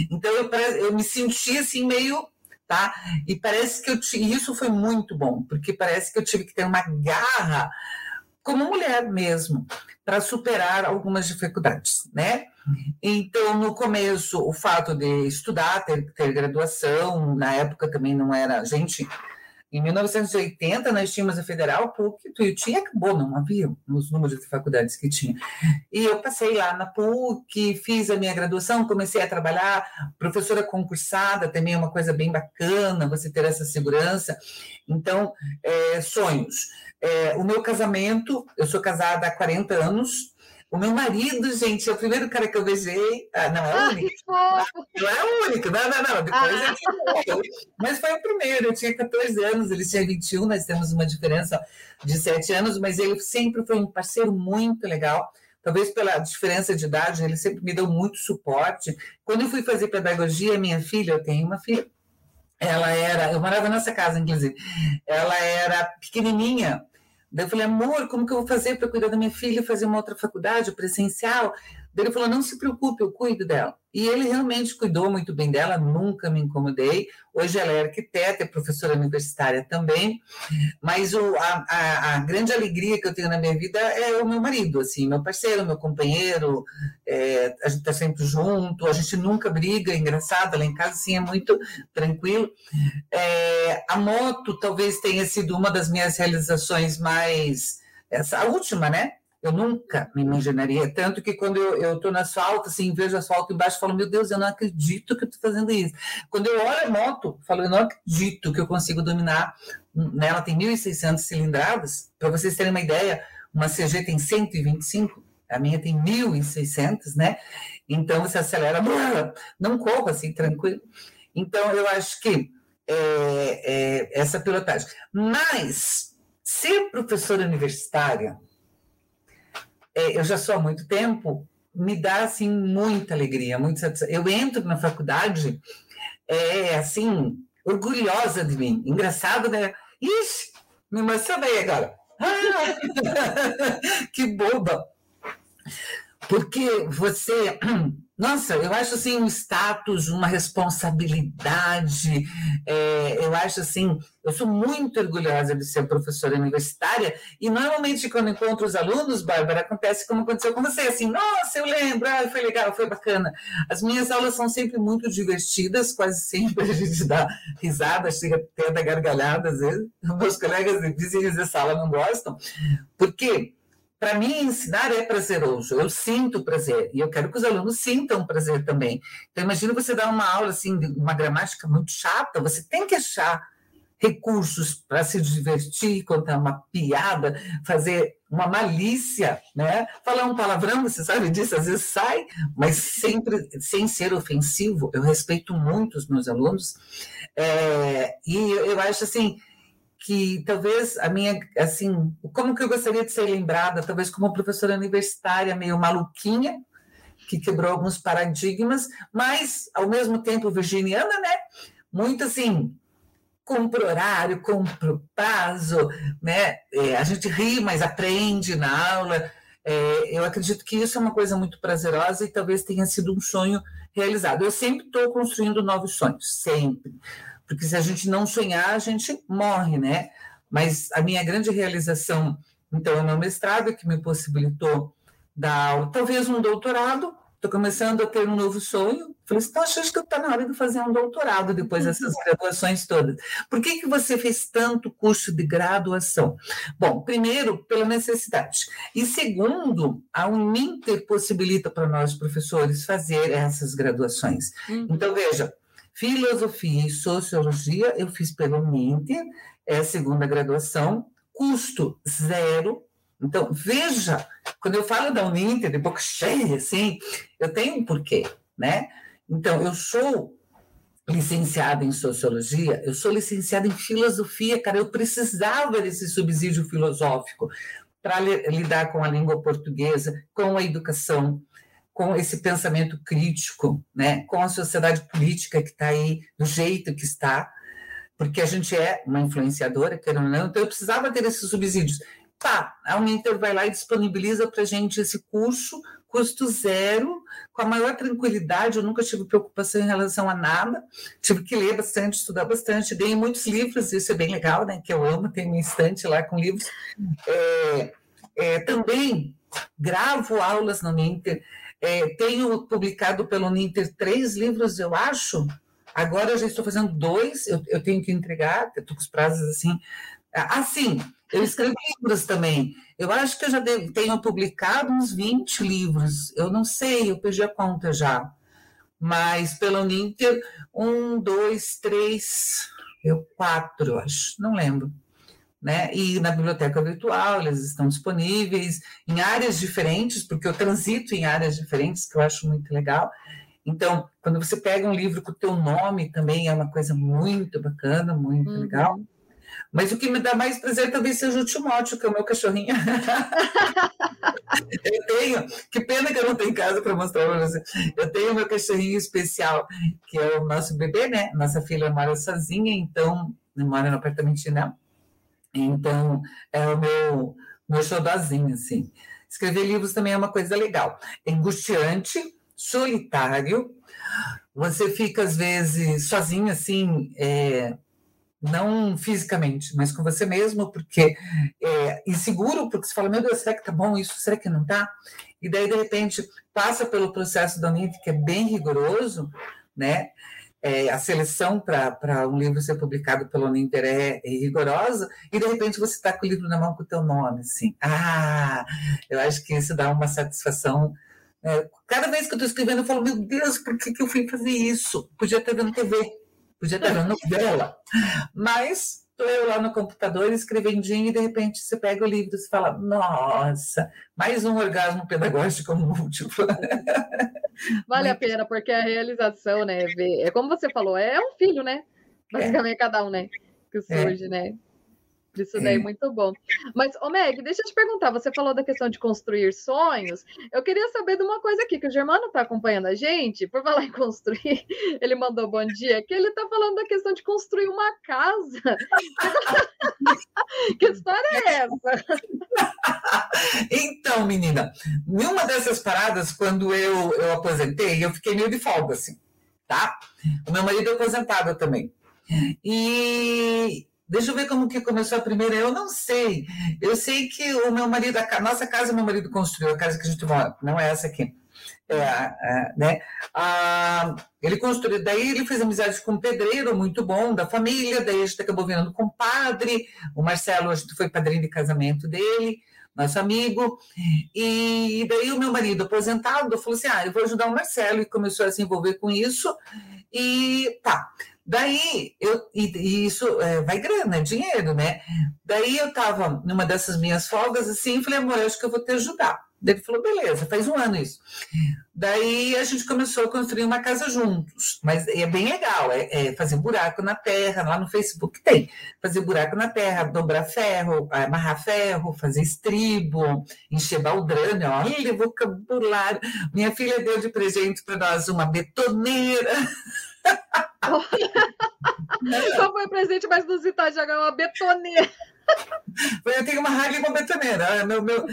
Speaker 3: Então eu, eu me senti assim meio, tá? E parece que eu isso foi muito bom, porque parece que eu tive que ter uma garra como mulher mesmo, para superar algumas dificuldades, né? Então, no começo, o fato de estudar, ter, ter graduação, na época também não era, gente, em 1980, nós tínhamos a Federal, PUC, Tuiuti acabou, não havia nos números de faculdades que tinha. E eu passei lá na PUC, fiz a minha graduação, comecei a trabalhar, professora concursada, também é uma coisa bem bacana, você ter essa segurança. Então, é, sonhos. É, o meu casamento, eu sou casada há 40 anos, o meu marido, gente, é o primeiro cara que eu beijei. Ah, não, é o único. Não é o único, não, não, não. Depois ah. Mas foi o primeiro, eu tinha 14 anos, ele tinha 21, nós temos uma diferença de 7 anos, mas ele sempre foi um parceiro muito legal. Talvez pela diferença de idade, ele sempre me deu muito suporte. Quando eu fui fazer pedagogia, minha filha, eu tenho uma filha, ela era, eu morava nessa casa, inclusive, ela era pequenininha, Daí eu falei, amor, como que eu vou fazer para cuidar da minha filha, fazer uma outra faculdade presencial? Daí ele falou, não se preocupe, eu cuido dela. E ele realmente cuidou muito bem dela, nunca me incomodei. Hoje ela é arquiteta, é professora universitária também, mas o, a, a, a, grande alegria que eu tenho na minha vida é o meu marido, assim, meu parceiro, meu companheiro, é, a gente está sempre junto, a gente nunca briga, é engraçado, lá em casa assim é muito tranquilo. É, a moto talvez tenha sido uma das minhas realizações mais, essa, a última, né? Eu nunca me imaginaria. Tanto que quando eu estou no asfalto, assim, vejo asfalto embaixo, falo, meu Deus, eu não acredito que eu estou fazendo isso. Quando eu olho a moto, falo, eu não acredito que eu consigo dominar. Né? Ela tem 1.600 cilindradas. Para vocês terem uma ideia, uma CG tem 125, a minha tem 1.600, né? Então você acelera, não corra assim, tranquilo. Então eu acho que é, é, essa pilotagem. Mas ser professora universitária é, eu já sou há muito tempo, me dá assim muita alegria, muita satisfação. Eu entro na faculdade, é assim, orgulhosa de mim. Engraçado, né? Ixi, me emocionei agora. Ah, que boba! Porque você nossa, eu acho assim um status, uma responsabilidade. É, eu acho assim, eu sou muito orgulhosa de ser professora universitária e normalmente quando encontro os alunos, Bárbara, acontece como aconteceu com você, assim, nossa, eu lembro, ah, foi legal, foi bacana. As minhas aulas são sempre muito divertidas, quase sempre a gente dá risada, chega até da gargalhada às vezes. Meus colegas de vizinhos de sala não gostam, porque para mim, ensinar é prazeroso, eu sinto prazer, e eu quero que os alunos sintam prazer também. Então, imagina você dar uma aula assim, de uma gramática muito chata, você tem que achar recursos para se divertir, contar uma piada, fazer uma malícia, né? Falar um palavrão, você sabe disso, às vezes sai, mas sempre sem ser ofensivo. Eu respeito muito os meus alunos é, e eu acho assim que talvez a minha, assim, como que eu gostaria de ser lembrada, talvez como professora universitária meio maluquinha, que quebrou alguns paradigmas, mas ao mesmo tempo virginiana, né? Muito assim, cumpre horário, cumpre prazo, né? É, a gente ri, mas aprende na aula. É, eu acredito que isso é uma coisa muito prazerosa e talvez tenha sido um sonho realizado. Eu sempre estou construindo novos sonhos, sempre. Porque se a gente não sonhar, a gente morre, né? Mas a minha grande realização, então, é o meu mestrado, que me possibilitou dar aula, talvez um doutorado, estou começando a ter um novo sonho. Falei assim, acho que está na hora de fazer um doutorado depois dessas graduações todas. Por que, que você fez tanto curso de graduação? Bom, primeiro, pela necessidade. E segundo, a Uninter possibilita para nós, professores, fazer essas graduações. Uhum. Então, veja, filosofia e sociologia eu fiz pela Uninter, é a segunda graduação, custo zero, então, veja, quando eu falo da Uninter, de boca cheia, assim, eu tenho um porquê, né? Então, eu sou licenciada em sociologia, eu sou licenciada em filosofia, cara, eu precisava desse subsídio filosófico para lidar com a língua portuguesa, com a educação, com esse pensamento crítico, né, com a sociedade política que está aí do jeito que está, porque a gente é uma influenciadora, querendo ou não, então eu precisava ter esses subsídios. Tá, a Uninter vai lá e disponibiliza para a gente esse curso, custo zero, com a maior tranquilidade. Eu nunca tive preocupação em relação a nada. Tive que ler bastante, estudar bastante. Dei muitos livros, isso é bem legal, né? Que eu amo, tem uma estante lá com livros. É, é, também gravo aulas no Uninter. É, tenho publicado pelo Uninter três livros, eu acho. Agora eu já estou fazendo dois, eu, eu tenho que entregar, estou com os prazos assim. Assim, eu escrevo livros também. Eu acho que eu já devo, tenho publicado uns 20 livros. Eu não sei, eu perdi a conta já. Mas pelo Uninter, um, dois, três, eu quatro, acho, não lembro. Né? E na biblioteca virtual, eles estão disponíveis em áreas diferentes, porque eu transito em áreas diferentes, que eu acho muito legal. Então, quando você pega um livro com o teu nome, também é uma coisa muito bacana, muito uhum. legal. Mas o que me dá mais prazer talvez seja o Timóteo, que é o meu cachorrinho. eu tenho, que pena que eu não tenho casa para mostrar para você. Eu tenho meu cachorrinho especial, que é o nosso bebê, né? Nossa filha mora sozinha, então, não mora no apartamento, não. Então, é o meu, meu xodózinho, assim. Escrever livros também é uma coisa legal. É angustiante, solitário, você fica, às vezes, sozinho, assim, é, não fisicamente, mas com você mesmo, porque é inseguro, porque você fala, meu Deus, será que tá bom isso? Será que não tá? E daí, de repente, passa pelo processo da NIT, que é bem rigoroso, né? É, a seleção para um livro ser publicado pelo Uninter é, é, rigorosa, e de repente você está com o livro na mão com o teu nome, assim. Ah, eu acho que isso dá uma satisfação. É, cada vez que eu estou escrevendo, eu falo, meu Deus, por que, que eu fui fazer isso? Podia estar vendo TV podia estar vendo novela. Mas estou eu lá no computador escrevendinho e de repente você pega o livro e fala, nossa, mais um orgasmo pedagógico múltiplo.
Speaker 2: Vale Muito... a pena, porque a realização, né? É como você falou, é um filho, né? Basicamente é. cada um, né? Que surge, é. né? Isso daí é muito bom. Mas, ô Meg, deixa eu te perguntar, você falou da questão de construir sonhos. Eu queria saber de uma coisa aqui, que o Germano está acompanhando a gente, por falar em construir, ele mandou bom dia, que ele está falando da questão de construir uma casa. que história é essa?
Speaker 3: então, menina, numa dessas paradas, quando eu, eu aposentei, eu fiquei meio de folga, assim, tá? O meu marido é aposentado também. E Deixa eu ver como que começou a primeira. Eu não sei. Eu sei que o meu marido, a nossa casa, meu marido construiu, a casa que a gente mora, não é essa aqui. É, é, né? Ah, ele construiu, daí ele fez amizade com um pedreiro muito bom da família, daí a gente acabou virando com padre, o Marcelo, a gente foi padrinho de casamento dele, nosso amigo, e daí o meu marido aposentado falou assim, ah, eu vou ajudar o Marcelo, e começou a se envolver com isso, e tá. Daí, eu, e, e isso é, vai grana, é dinheiro, né? Daí eu estava numa dessas minhas folgas assim, falei, amor, eu acho que eu vou te ajudar. Daí ele falou, beleza, faz um ano isso. Daí a gente começou a construir uma casa juntos, mas é bem legal, é, é, fazer buraco na terra, lá no Facebook tem, fazer buraco na terra, dobrar ferro, amarrar ferro, fazer estribo, encher baldrame, olha vocabulário. Minha filha deu de presente para nós uma betoneira.
Speaker 2: Qual foi presente mais inusitado? Jogar uma betoneira.
Speaker 3: Eu tenho uma Harley com betoneira. É meu, meu...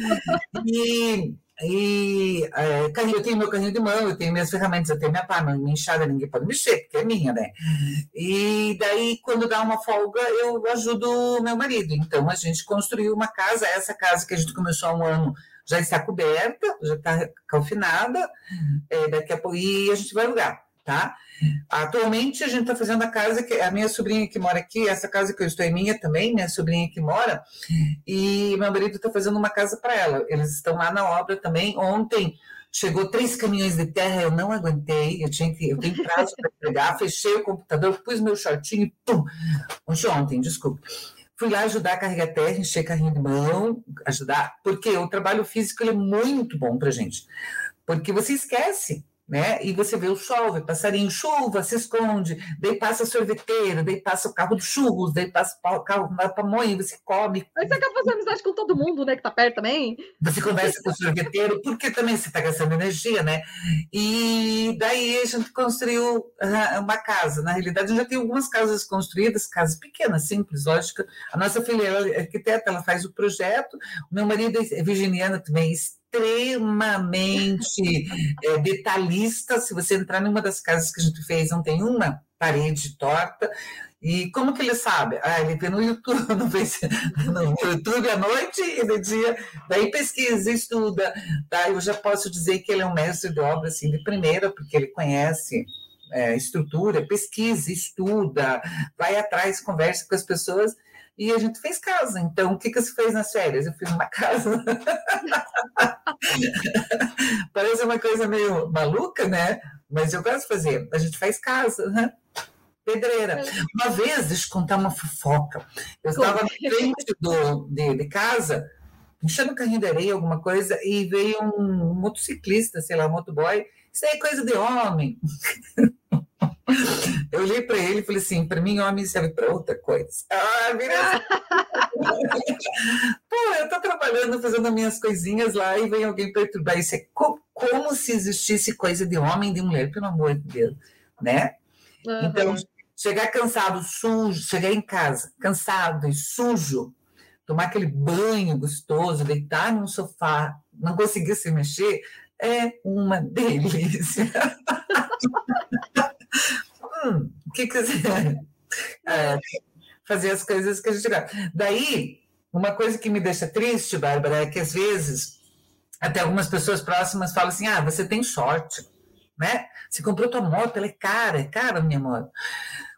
Speaker 3: E, e é, eu tenho meu carrinho de mão, eu tenho minhas ferramentas, eu tenho minha pá, minha enxada, ninguém pode mexer, porque é minha, né? E daí, quando dá uma folga, eu ajudo meu marido. Então, a gente construiu uma casa, essa casa que a gente começou há um ano já está coberta, já está calfinada, é, daqui a pouco, e a gente vai alugar, tá? Atualmente a gente está fazendo a casa que a minha sobrinha que mora aqui, essa casa que eu estou é minha também, minha sobrinha que mora, e meu marido está fazendo uma casa para ela. Eles estão lá na obra também. Ontem chegou três caminhões de terra, eu não aguentei, eu tinha que, eu tenho prazo para pegar, fechei o computador, pus meu shortinho pum, ontem, ontem, desculpa. Fui lá ajudar a carregar terra, encher carrinho de mão, ajudar, porque o trabalho físico é muito bom para gente, porque você esquece né? E você vê o sol, vê passarinho, chuva, se esconde, daí passa sorveteiro, daí passa o carro de churros, daí passa o carro da pamonha, você come.
Speaker 2: Aí você acaba fazendo amizade com todo mundo, né, que tá perto também.
Speaker 3: Você conversa com o sorveteiro, porque também você está gastando energia, né? E daí a gente construiu uma casa. Na realidade, já tem algumas casas construídas, casas pequenas, simples, lógico. A nossa filha é arquiteta, ela faz o projeto, o meu marido é virginiano também, extremamente é, detalhista. Se você entrar numa das casas que a gente fez, não tem uma parede torta. E como que ele sabe? Ah, ele vê no YouTube, no, no YouTube à noite e de dia, daí pesquisa, estuda. Tá? Eu já posso dizer que ele é um mestre de obra assim, de primeira, porque ele conhece é, estrutura, pesquisa, estuda, vai atrás, conversa com as pessoas e a gente fez casa. Então, o que, que você fez nas férias? Eu fiz uma casa. Parece uma coisa meio maluca, né? Mas eu gosto de fazer. A gente faz casa, né? Pedreira. Uma vez, deixa eu contar uma fofoca. Eu estava na frente do, de, de casa, enchendo o carrinho de areia, alguma coisa, e veio um motociclista, sei lá, um motoboy. Isso aí é coisa de homem. Eu olhei para ele e falei assim: para mim, homem serve para outra coisa. Ah, beleza. Pô, eu estou trabalhando, fazendo minhas coisinhas lá e vem alguém perturbar. Isso é co como se existisse coisa de homem e de mulher, pelo amor de Deus, né? Uhum. Então, chegar cansado, sujo, chegar em casa cansado e sujo, tomar aquele banho gostoso, deitar num sofá, não conseguir se mexer, é uma delícia. hum, o que quiser. É, fazer as coisas que a gente gosta. Daí, uma coisa que me deixa triste, Bárbara, é que às vezes até algumas pessoas próximas falam assim: ah, você tem sorte, né? Você comprou tua moto, ela é cara, é cara minha moto.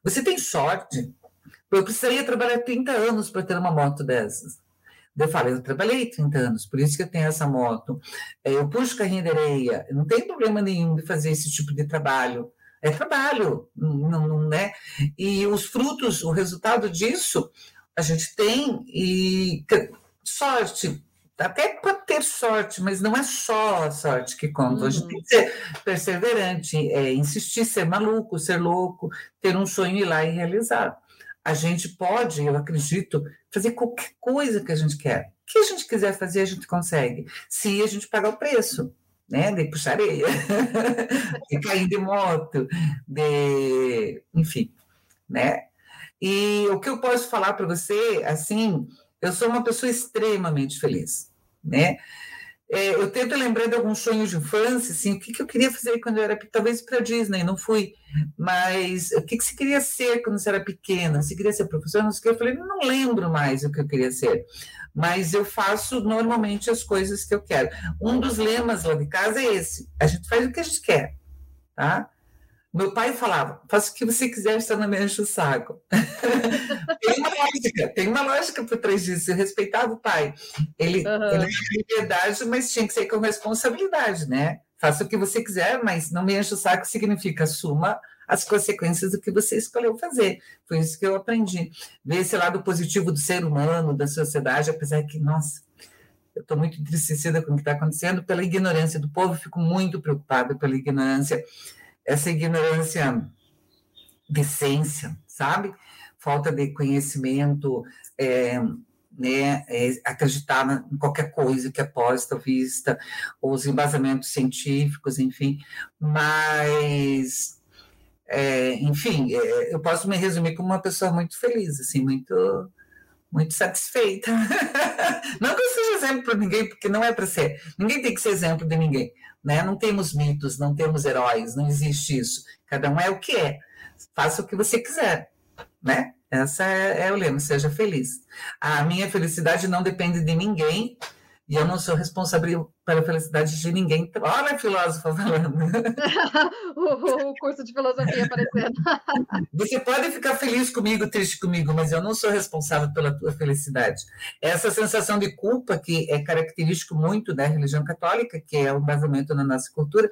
Speaker 3: Você tem sorte. Eu precisaria trabalhar 30 anos para ter uma moto dessas. Eu falo, eu trabalhei 30 anos, por isso que eu tenho essa moto. Eu puxo carrinho de areia, não tem problema nenhum de fazer esse tipo de trabalho é trabalho, não, não é? E os frutos, o resultado disso, a gente tem e sorte. Até pode ter sorte, mas não é só a sorte que conta. A gente tem que ser perseverante, é, insistir, ser maluco, ser louco, ter um sonho ir lá e realizar. A gente pode, eu acredito, fazer qualquer coisa que a gente quer. O que a gente quiser fazer, a gente consegue, se a gente pagar o preço né, de puxar areia, de cair de moto, de, enfim, né? E o que eu posso falar para você, assim, eu sou uma pessoa extremamente feliz, né? É, eu tento lembrar de alguns sonhos de infância, assim, o que, que eu queria fazer quando eu era talvez para Disney, não fui, mas o que, que você queria ser quando você era pequena? Você queria ser professora? Não sei o que. Eu falei, não lembro mais o que eu queria ser, mas eu faço normalmente as coisas que eu quero. Um dos lemas lá de casa é esse: a gente faz o que a gente quer, tá? Meu pai falava: faça o que você quiser, só não me enche o saco. tem uma lógica, tem uma lógica por trás disso. Eu respeitava o pai. Ele, uhum. ele tinha liberdade, mas tinha que ser com responsabilidade, né? Faça o que você quiser, mas não me enche o saco significa assuma as consequências do que você escolheu fazer. Foi isso que eu aprendi. Ver esse lado positivo do ser humano, da sociedade, apesar que, nossa, eu estou muito entristecida com o que está acontecendo pela ignorância do povo, fico muito preocupada pela ignorância, essa ignorância de essência, sabe? Falta de conhecimento, é, né, é, acreditar em qualquer coisa que é posta, vista, os embasamentos científicos, enfim, mas, é, enfim, é, eu posso me resumir como uma pessoa muito feliz, assim, muito, muito satisfeita. não que eu seja exemplo para ninguém, porque não é para ser, ninguém tem que ser exemplo de ninguém, né, não temos mitos, não temos heróis, não existe isso, cada um é o que é, faça o que você quiser, né, essa é, é o lema, seja feliz. A minha felicidade não depende de ninguém e eu não sou responsável pela felicidade de ninguém. Olha a filósofa falando.
Speaker 2: o, o, curso de filosofia aparecendo.
Speaker 3: Você pode ficar feliz comigo, triste comigo, mas eu não sou responsável pela tua felicidade. Essa sensação de culpa, que é característico muito da religião católica, que é o basamento na nossa cultura,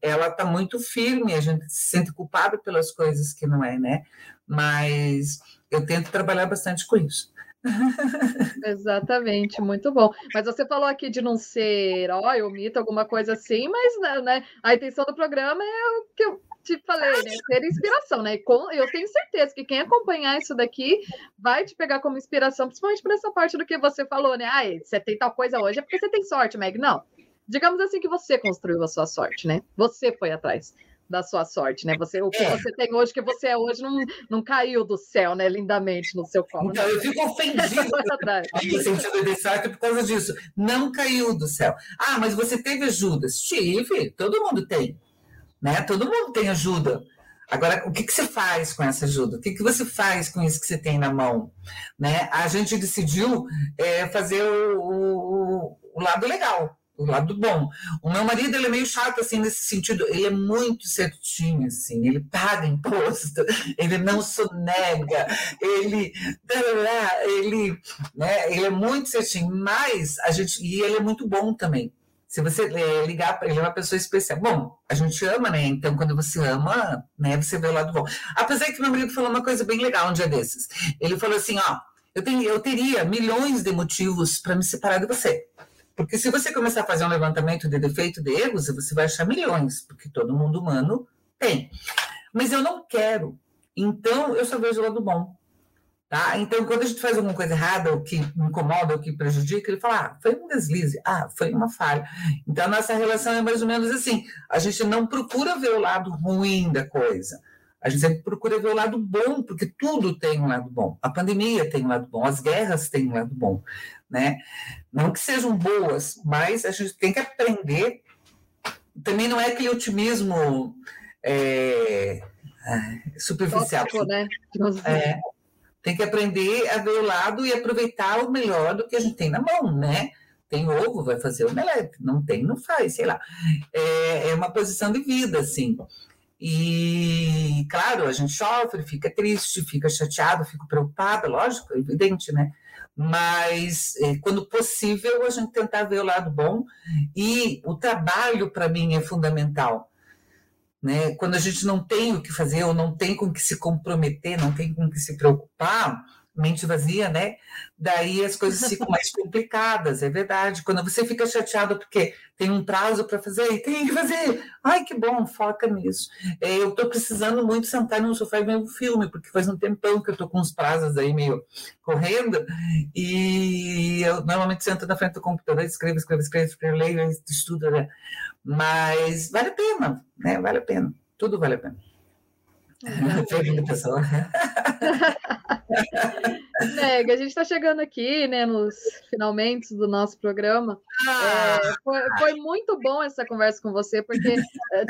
Speaker 3: ela está muito firme, a gente se sente culpado pelas coisas que não é, né? Mas eu tento trabalhar bastante com isso.
Speaker 2: Exatamente, muito bom. Mas você falou aqui de não ser herói ou mito, alguma coisa assim, mas né, a intenção do programa é o que eu te falei, né? Ter inspiração, né? eu tenho certeza que quem acompanhar isso daqui vai te pegar como inspiração, principalmente por essa parte do que você falou, né? Ah, você tem tal coisa hoje é porque você tem sorte, Meg. Não. Digamos assim que você construiu a sua sorte, né? Você foi atrás da sua sorte, né? Você, o que é. você tem hoje, que você é hoje, não, não caiu do céu, né? Lindamente no seu colo.
Speaker 3: Então,
Speaker 2: né?
Speaker 3: eu fico ofendido no sentido de sorte por causa disso. Não caiu do céu. Ah, mas você teve ajudas? Tive, todo mundo tem. Né? Todo mundo tem ajuda. Agora, o que, que, você faz com essa ajuda? O que, que, você faz com isso que você tem na mão? Né? A gente decidiu é, fazer o, o, o lado legal o lado bom. O meu marido ele é meio chato assim nesse sentido, ele é muito certinho assim, ele paga imposto, ele não sonega, ele ele, né, ele é muito certinho, mas a gente e ele é muito bom também. Se você é, ligar para ele, é uma pessoa especial. Bom, a gente ama, né? Então, quando você ama, né, você vê o lado bom. Apesar que meu marido falou uma coisa bem legal um dia desses. Ele falou assim: ó, eu, tenho, eu teria milhões de motivos para me separar de você. Porque se você começar a fazer um levantamento de defeito de erros, você vai achar milhões, porque todo mundo humano tem. Mas eu não quero. Então, eu só vejo o lado bom. Tá? Então, quando a gente faz alguma coisa errada, ou que incomoda, ou que prejudica, ele fala: ah, foi um deslize, ah, foi uma falha. Então, a nossa relação é mais ou menos assim: a gente não procura ver o lado ruim da coisa, a gente sempre procura ver o lado bom, porque tudo tem um lado bom. A pandemia tem um lado bom, as guerras têm um lado bom, né? Não que sejam boas, mas a gente tem que aprender. Também não é aquele otimismo é, é superficial. Tóxico, né? É, tem que aprender a ver o lado e aproveitar o melhor do que a gente tem na mão, né? Tem ovo, vai fazer omelete. Não tem, não faz, sei lá. É, é uma posição de vida, assim. E, claro, a gente sofre, fica triste, fica chateado, fica preocupado, lógico, evidente, né? Mas, é, quando possível, a gente tentar ver o lado bom. E o trabalho, para mim, é fundamental. Né? Quando a gente não tem o que fazer, ou não tem com que se comprometer, não tem com que se preocupar, mente vazia, né? Daí as coisas ficam mais complicadas, é verdade. Quando você fica chateado porque tem um prazo para fazer e tem que fazer, ai que bom, foca nisso. É, eu estou precisando muito sentar no sofá e ver um filme, porque faz um tempão que eu estou com os prazos aí meio correndo, e eu normalmente sento na frente do computador, escrevo, escrevo, escrevo, escrevo leio, estudo, né? Mas vale a pena, né? Vale a pena, tudo vale a pena. Pessoal.
Speaker 2: Meg, a gente está chegando aqui, né, nos finalmente do nosso programa. Ah. É, foi, foi, muito bom essa conversa com você, porque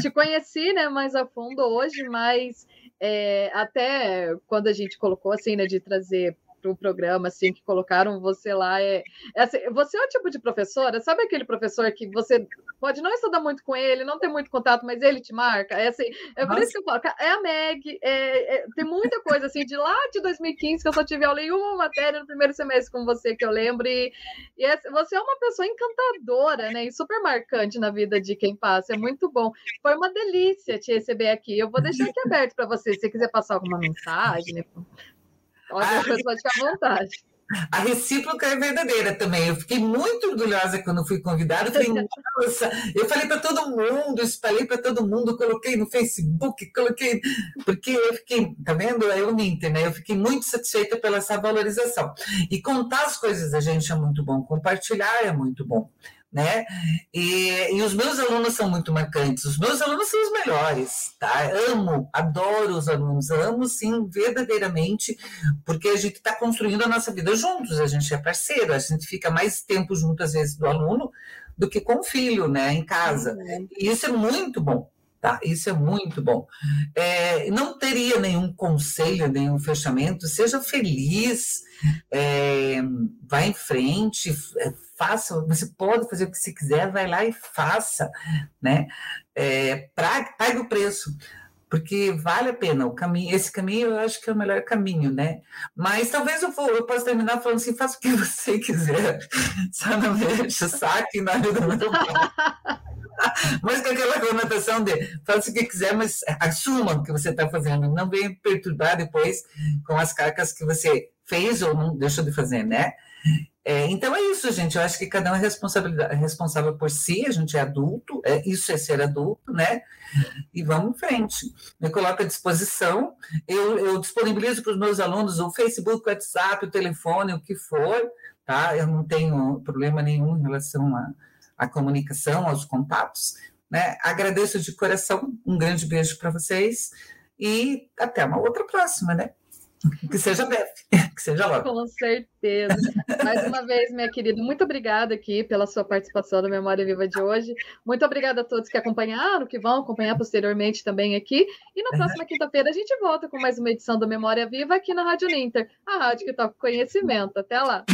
Speaker 2: te conheci, né, mais a fundo hoje, mas é, até quando a gente colocou assim, né, de trazer para o programa, assim, que colocaram você lá. É, é assim, você é o tipo de professora, sabe aquele professor que você pode não estudar muito com ele, não ter muito contato, mas ele te marca? É assim, é por Nossa. isso que eu falo, é a Meg, é, é, tem muita coisa assim de lá de 2015 que eu só tive aula em uma matéria no primeiro semestre com você que eu lembro. E, e é, você é uma pessoa encantadora, né? E super marcante na vida de quem passa. É muito bom. Foi uma delícia te receber aqui. Eu vou deixar aqui aberto para você, se você quiser passar alguma mensagem. Né? Olha, pode ficar à vontade.
Speaker 3: A recíproca é verdadeira também. Eu fiquei muito orgulhosa quando fui convidada. Eu falei, nossa, eu falei para todo mundo, espalhei para todo mundo, coloquei no Facebook, coloquei. Porque eu fiquei, tá vendo? É o Ninter, né? Eu fiquei muito satisfeita pela essa valorização. E contar as coisas da gente é muito bom, compartilhar é muito bom né? E, e, os meus alunos são muito marcantes. Os meus alunos são os melhores, tá? Amo, adoro os alunos, amo sim, verdadeiramente, porque a gente está construindo a nossa vida juntos, a gente é parceiro, a gente fica mais tempo junto, às vezes, do aluno do que com o filho, né, em casa. E isso é muito bom. Tá? Isso é muito bom. É, não teria nenhum conselho, nenhum fechamento. Seja feliz, é, vá em frente, é, faça, você pode fazer o que você quiser, vai lá e faça, né? É, pra, pague o preço, porque vale a pena o caminho, esse caminho eu acho que é o melhor caminho, né? Mas talvez eu, for, eu possa terminar falando assim, faça o que você quiser, só não enche o saco e nada do mas com aquela conotação de faça o que quiser, mas assuma o que você está fazendo, não venha perturbar depois com as cargas que você fez ou não deixou de fazer, né? É, então é isso, gente. Eu acho que cada um é, responsável por si, a gente é adulto, é, isso é ser adulto, né? E vamos em frente. Me coloco à disposição. Eu, eu disponibilizo para os meus alunos o Facebook, o WhatsApp, o telefone, o que for, tá? Eu não tenho problema nenhum em relação à, à comunicação, aos contatos. Né? Agradeço de coração, um grande beijo para vocês e até uma outra próxima, né? Que seja breve, que seja logo.
Speaker 2: Com certeza. Mais uma vez, minha querida, muito obrigada aqui pela sua participação no Memória Viva de hoje. Muito obrigada a todos que acompanharam, que vão acompanhar posteriormente também aqui. E na próxima quinta-feira a gente volta com mais uma edição do Memória Viva aqui na Rádio Ninter, a rádio que toca conhecimento. Até lá.